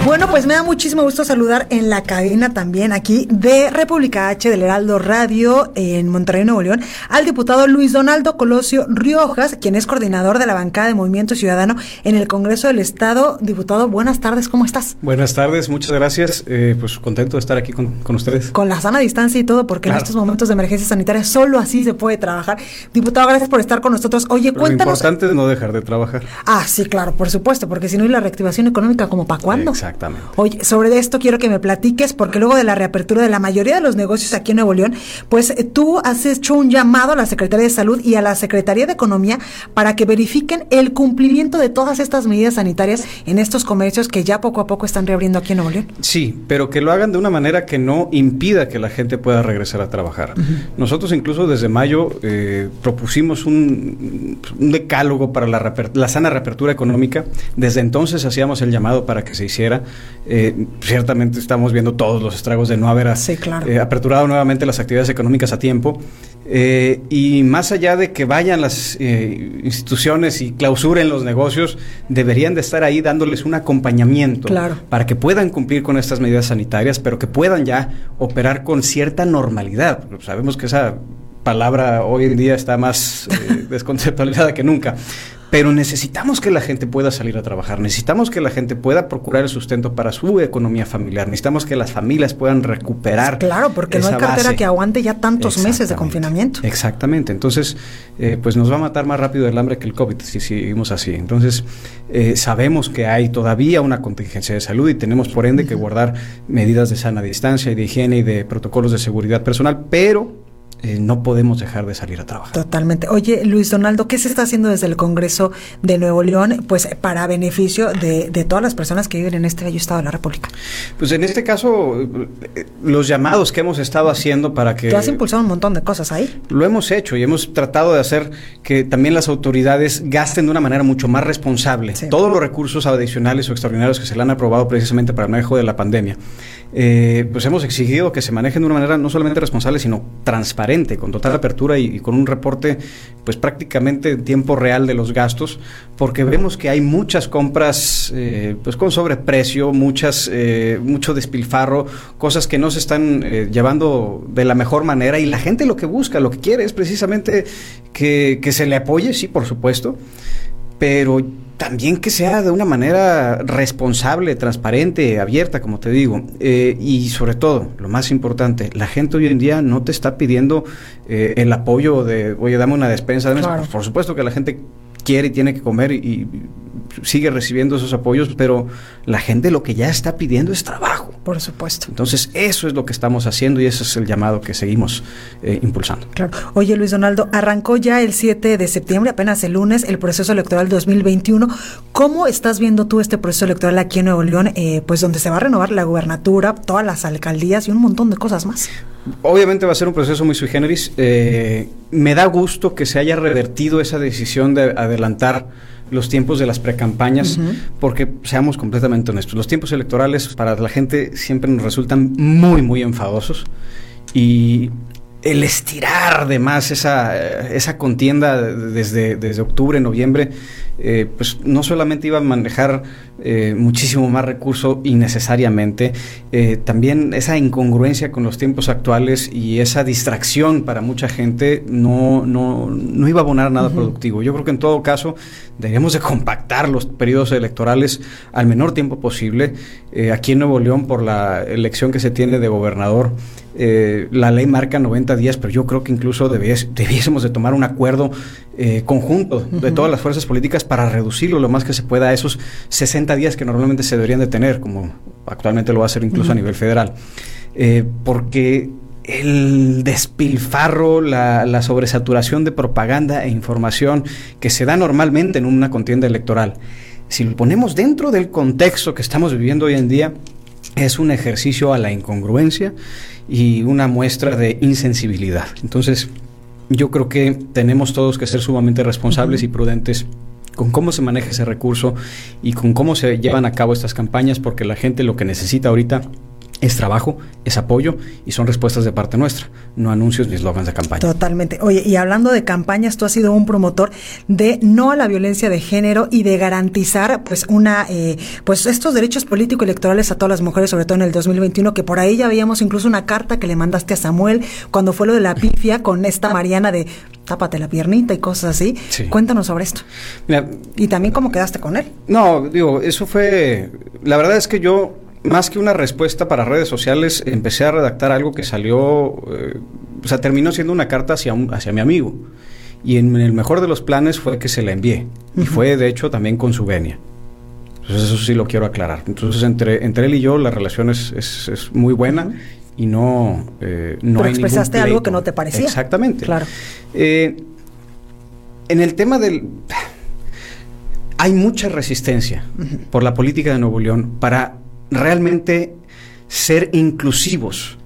Bueno, pues me da muchísimo gusto saludar en la cabina también aquí de República H del Heraldo Radio en Monterrey, Nuevo León, al diputado Luis Donaldo Colosio Riojas, quien es coordinador de la bancada de Movimiento Ciudadano en el Congreso del Estado. Diputado, buenas tardes, ¿cómo estás? Buenas tardes, muchas gracias. Eh, pues contento de estar aquí con, ustedes. Con la sana distancia y todo, porque en estos momentos de emergencia sanitaria solo así se puede trabajar. Diputado, gracias por estar con nosotros. Oye, cuéntanos. Lo importante es no dejar de trabajar. Ah, sí, claro, por supuesto, porque si no, ¿y la reactivación económica como para cuándo? Exacto. Oye, sobre esto quiero que me platiques, porque luego de la reapertura de la mayoría de los negocios aquí en Nuevo León, pues eh, tú has hecho un llamado a la Secretaría de Salud y a la Secretaría de Economía para que verifiquen el cumplimiento de todas estas medidas sanitarias en estos comercios que ya poco a poco están reabriendo aquí en Nuevo León. Sí, pero que lo hagan de una manera que no impida que la gente pueda regresar a trabajar. Nosotros incluso desde mayo eh, propusimos un, decálogo para la, la sana reapertura económica. Desde entonces hacíamos el llamado para que se hiciera Eh, ciertamente estamos viendo todos los estragos de no haber eh, aperturado nuevamente las actividades económicas a tiempo. Eh, y más allá de que vayan las instituciones y clausuren los negocios, deberían de estar ahí dándoles un acompañamiento para que puedan cumplir con estas medidas sanitarias, pero que puedan ya operar con cierta normalidad. Sabemos que esa palabra hoy en día está más desconceptualizada que nunca. Pero necesitamos que la gente pueda salir a trabajar, necesitamos que la gente pueda procurar el sustento para su economía familiar, necesitamos que las familias puedan recuperar. Claro, porque no hay cartera que aguante ya tantos meses de confinamiento. Exactamente, entonces, eh, pues nos va a matar más rápido el hambre que el COVID si seguimos así. Entonces, eh, sabemos que hay todavía una contingencia de salud y tenemos por ende que guardar medidas de sana distancia y de higiene y de protocolos de seguridad personal, pero eh, no podemos dejar de salir a trabajar. Totalmente. Oye, Luis Donaldo, ¿qué se está haciendo desde el Congreso de Nuevo León, pues para beneficio de, todas las personas que viven en este bello estado de la República? Pues en este caso, eh, los llamados que hemos estado haciendo para que... Tú has impulsado un montón de cosas ahí. Lo hemos hecho y hemos tratado de hacer que también las autoridades gasten de una manera mucho más responsable todos los recursos adicionales o extraordinarios que se le han aprobado precisamente para el manejo de la pandemia. Eh, pues hemos exigido que se manejen de una manera no solamente responsable, sino transparente, con total apertura y, con un reporte pues prácticamente en tiempo real de los gastos, porque vemos que hay muchas compras eh, pues con sobreprecio, muchas, eh, mucho despilfarro, cosas que no se están llevando de la mejor manera y la gente lo que busca, lo que quiere es precisamente que se le apoye, sí, por supuesto, pero también que sea de una manera responsable, transparente, abierta, como te digo. Eh, y sobre todo, lo más importante, la gente hoy en día no te está pidiendo eh, el apoyo de, oye, dame una despensa. Por supuesto que la gente quiere y tiene que comer y sigue recibiendo esos apoyos, pero la gente lo que ya está pidiendo es trabajo. Por supuesto. Entonces, eso es lo que estamos haciendo y ese es el llamado que seguimos eh, impulsando. Claro. Oye, Luis Donaldo, arrancó ya el 7 de septiembre, apenas el lunes, el proceso electoral 2021. ¿Cómo estás viendo tú este proceso electoral aquí en Nuevo León, eh, pues donde se va a renovar la gubernatura, todas las alcaldías y un montón de cosas más? Obviamente va a ser un proceso muy sui generis. Eh, me da gusto que se haya revertido esa decisión de adelantar los tiempos de las precampañas, porque seamos completamente honestos, los tiempos electorales para la gente siempre nos resultan muy, muy enfadosos y el estirar de más esa, esa contienda desde, desde octubre, noviembre, eh, pues no solamente iba a manejar eh, muchísimo más recurso innecesariamente, eh, también esa incongruencia con los tiempos actuales y esa distracción para mucha gente no, no, no iba a abonar nada productivo. Yo creo que en todo caso debemos de compactar los periodos electorales al menor tiempo posible. aquí en Nuevo León, por la elección que se tiene de gobernador, la ley marca 90 días, pero yo creo que incluso debiésemos de tomar un acuerdo conjunto de todas las fuerzas políticas para reducirlo lo más que se pueda a esos 60 días que normalmente se deberían de tener, como actualmente lo va a hacer incluso a nivel federal. Eh, porque el despilfarro, la, sobresaturación de propaganda e información que se da normalmente en una contienda electoral, si lo ponemos dentro del contexto que estamos viviendo hoy en día, es un ejercicio a la incongruencia y una muestra de insensibilidad. Entonces, yo creo que tenemos todos que ser sumamente responsables y prudentes con cómo se maneja ese recurso y con cómo se llevan a cabo estas campañas, porque la gente lo que necesita ahorita es trabajo, es apoyo y son respuestas de parte nuestra, no anuncios ni eslogans de campaña. Totalmente. Oye, y hablando de campañas, tú has sido un promotor de no a la violencia de género y de garantizar, pues, una, eh, pues, estos derechos político-electorales a todas las mujeres, sobre todo en el 2021, que por ahí ya veíamos incluso una carta que le mandaste a Samuel cuando fue lo de la pifia con esta Mariana de tápate la piernita y cosas así. Cuéntanos sobre esto. y también cómo quedaste con él. No, digo, eso fue, la verdad es que yo, más que una respuesta para redes sociales, empecé a redactar algo que salió, eh, o sea, terminó siendo una carta hacia, un, hacia mi amigo. Y en el mejor de los planes fue que se la envié. Y fue, de hecho, también con su venia. Entonces, eso sí lo quiero aclarar. Entonces, entre, entre él y yo, la relación es, es, muy buena y no, eh, no Pero expresaste algo que no te parecía. Exactamente. Claro. Eh, en el tema del... Hay mucha resistencia por la política de Nuevo León para realmente ser inclusivos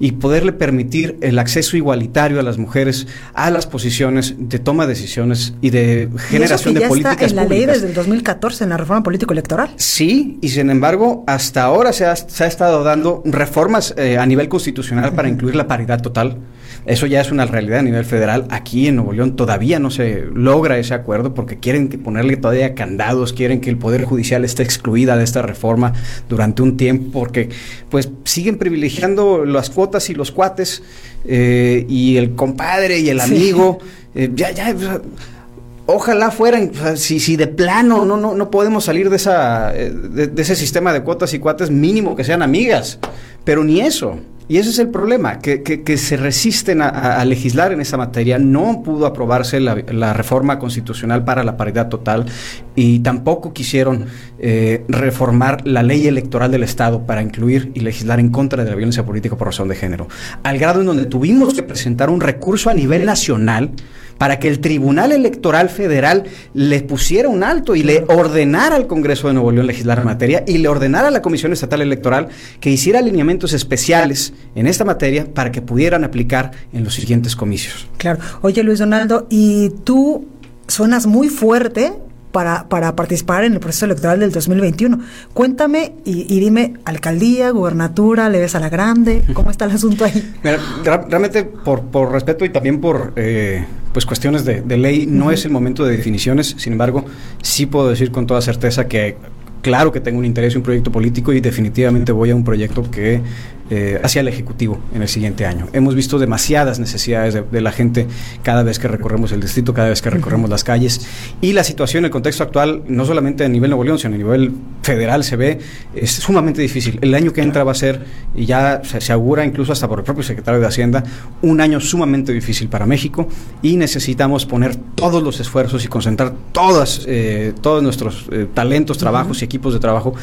y poderle permitir el acceso igualitario a las mujeres a las posiciones de toma de decisiones y de generación y eso que de ya políticas está en la ley desde el 2014 en la reforma político-electoral. Sí, y sin embargo, hasta ahora se ha, se ha estado dando reformas eh, a nivel constitucional para incluir la paridad total. Eso ya es una realidad a nivel federal. Aquí en Nuevo León todavía no se logra ese acuerdo porque quieren ponerle todavía candados, quieren que el Poder Judicial esté excluida de esta reforma durante un tiempo porque pues siguen privilegiando las cuotas y los cuates eh, y el compadre y el Sí. amigo. Eh, ya, ya, o sea, Ojalá fueran, o sea, si, si de plano no, no, no podemos salir de, esa, eh, de, de ese sistema de cuotas y cuates, mínimo que sean amigas, pero ni eso. Y ese es el problema, que, que- que se resisten a, legislar en esa materia. No pudo aprobarse la, la reforma constitucional para la paridad total y tampoco quisieron eh, reformar la ley electoral del Estado para incluir y legislar en contra de la violencia política por razón de género. Al grado en donde tuvimos que presentar un recurso a nivel nacional para que el Tribunal Electoral Federal le pusiera un alto y le ordenara al Congreso de Nuevo León legislar en materia y le ordenara a la Comisión Estatal Electoral que hiciera alineamientos especiales en esta materia para que pudieran aplicar en los siguientes comicios. Claro. Oye, Luis Donaldo, y tú suenas muy fuerte para, para participar en el proceso electoral del 2021. Cuéntame y, y dime, alcaldía, gubernatura, le ves a la grande, ¿cómo está el asunto ahí? Mira, realmente por, por respeto y también por eh, pues cuestiones de, de ley no es el momento de definiciones, sin embargo sí puedo decir con toda certeza que claro que tengo un interés y un proyecto político y definitivamente voy a un proyecto que eh, hacia el Ejecutivo en el siguiente año. Hemos visto demasiadas necesidades de, de la gente cada vez que recorremos el distrito, cada vez que recorremos las calles y la situación, el contexto actual, no solamente a nivel Nuevo León, sino a nivel federal se ve es sumamente difícil. El año que entra va a ser, y ya se, se augura incluso hasta por el propio secretario de Hacienda, un año sumamente difícil para México y necesitamos poner todos los esfuerzos y concentrar todas, eh, todos nuestros eh, talentos, trabajos y equipos de trabajo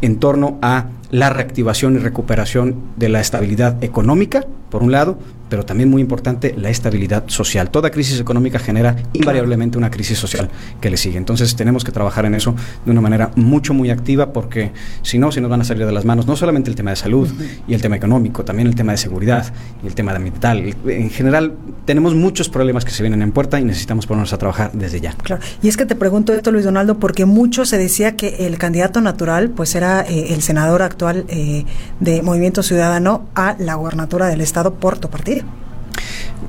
en torno a la reactivación y recuperación de la estabilidad económica, por un lado, pero también muy importante, la estabilidad social. Toda crisis económica genera invariablemente una crisis social que le sigue. Entonces tenemos que trabajar en eso de una manera mucho, muy activa, porque si no, se nos van a salir de las manos no solamente el tema de salud y el tema económico, también el tema de seguridad y el tema ambiental. En general, tenemos muchos problemas que se vienen en puerta y necesitamos ponernos a trabajar desde ya. Claro. Y es que te pregunto esto, Luis Donaldo, porque mucho se decía que el candidato natural, pues era eh, el senador actual eh, de Movimiento Ciudadano a la gubernatura del estado por tu partido.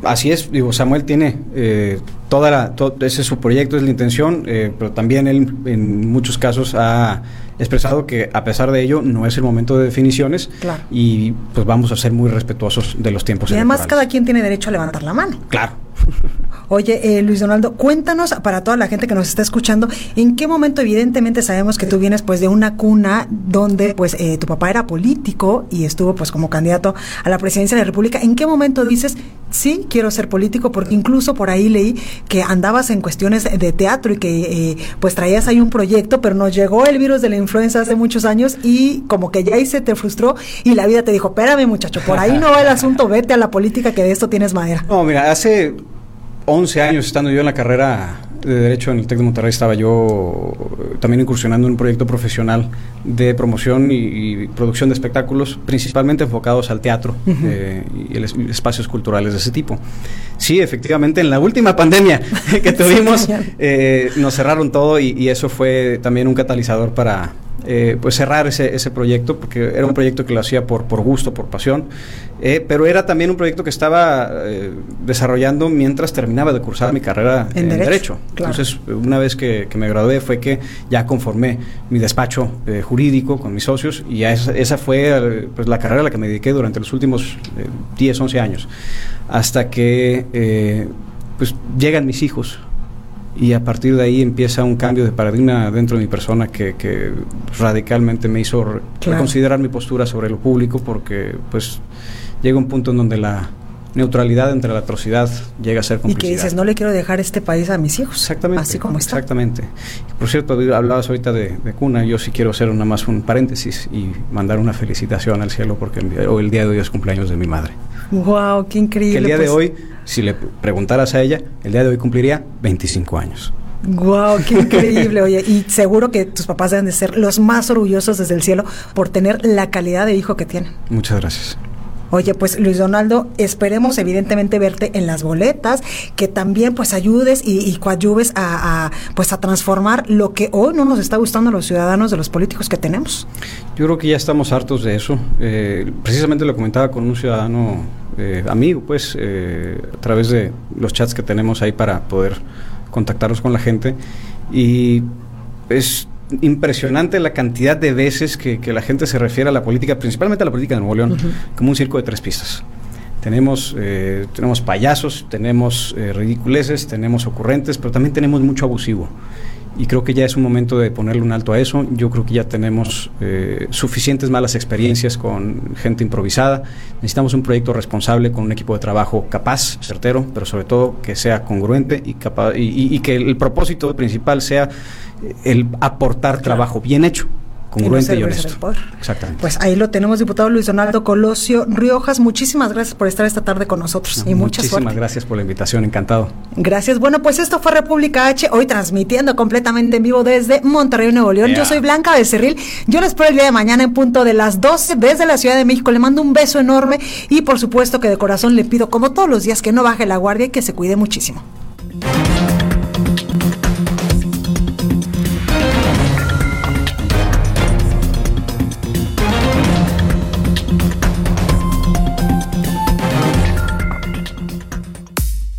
Así es, digo, Samuel tiene eh, toda la, to- ese es su proyecto, es la intención, eh, pero también él en muchos casos ha expresado que a pesar de ello no es el momento de definiciones Claro. y pues vamos a ser muy respetuosos de los tiempos Y además cada quien tiene derecho a levantar la mano. Claro. Oye, eh, Luis Donaldo, cuéntanos para toda la gente que nos está escuchando, ¿en qué momento evidentemente sabemos que tú vienes pues de una cuna donde pues eh, tu papá era político y estuvo pues como candidato a la presidencia de la República? ¿En qué momento dices, sí, quiero ser político? Porque incluso por ahí leí que andabas en cuestiones de teatro y que eh, pues traías ahí un proyecto, pero nos llegó el virus de la influenza hace muchos años y como que ya ahí se te frustró y la vida te dijo, espérame muchacho, por ahí no va el asunto, vete a la política que de esto tienes madera. No, mira, hace 11 años estando yo en la carrera de Derecho en el TEC de Monterrey estaba yo eh, también incursionando en un proyecto profesional de promoción y, y producción de espectáculos, principalmente enfocados al teatro eh, y el es- espacios culturales de ese tipo. Sí, efectivamente, en la última pandemia que tuvimos eh, nos cerraron todo y, y eso fue también un catalizador para eh, pues cerrar ese, ese proyecto, porque era un proyecto que lo hacía por, por gusto, por pasión, eh, pero era también un proyecto que estaba eh, desarrollando mientras terminaba de cursar mi carrera En en, Derecho, Derecho. claro. Entonces, una vez que, que me gradué fue que ya conformé mi despacho eh, jurídico con mis socios y ya esa, esa fue pues, la carrera a la que me dediqué durante los últimos eh, 10, 11 años, hasta que pues llegan mis hijos y a partir de ahí empieza un cambio de paradigma dentro de mi persona que, que radicalmente me hizo Claro. reconsiderar mi postura sobre lo público porque pues llega un punto en donde la neutralidad entre la atrocidad llega a ser Y complicidad. que dices, no le quiero dejar este país a mis hijos. Exactamente. Así como está. Exactamente. Por cierto, hablabas ahorita de, de cuna. Yo sí quiero hacer nada más un paréntesis y mandar una felicitación al cielo porque el, día- hoy el día de hoy es cumpleaños de mi madre. Wow, qué increíble. Que el día de pues. hoy, si le preguntaras a ella, el día de hoy cumpliría 25 años. Wow, qué increíble, oye. Y seguro que tus papás deben de ser los más orgullosos desde el cielo por tener la calidad de hijo que tienen. Muchas gracias. Oye, pues Luis Donaldo, esperemos evidentemente verte en las boletas, que también pues ayudes y, y coadyuves a, pues a transformar lo que hoy no nos está gustando a los ciudadanos de los políticos que tenemos. Yo creo que ya estamos hartos de eso. Eh, precisamente lo comentaba con un ciudadano eh, amigo, pues, eh, a través de los chats que tenemos ahí para poder contactarnos con la gente. Y es impresionante la cantidad de veces que, la gente se refiere a la política, principalmente a la política de Nuevo León, como un circo de tres pistas. Tenemos, eh, tenemos payasos, tenemos eh, ridiculeces, tenemos ocurrentes, pero también tenemos mucho abusivo. Y creo que ya es un momento de ponerle un alto a eso. Yo creo que ya tenemos eh, suficientes malas experiencias con gente improvisada. Necesitamos un proyecto responsable con un equipo de trabajo capaz, certero, pero sobre todo que sea congruente y, capaz, y que el propósito principal sea el aportar trabajo bien hecho congruente y, honesto. Exactamente. Pues ahí lo tenemos, diputado Luis Donaldo Colosio Riojas. Muchísimas gracias por estar esta tarde con nosotros y muchas Muchísimas gracias por la invitación, encantado. Gracias. Bueno, pues esto fue República H, hoy transmitiendo completamente en vivo desde Monterrey, Nuevo León. Yo soy Blanca Becerril. Yo les espero el día de mañana en punto de las 12 desde la Ciudad de México. Le mando un beso enorme y por supuesto que de corazón le pido, como todos los días, que no baje la guardia y que se cuide muchísimo.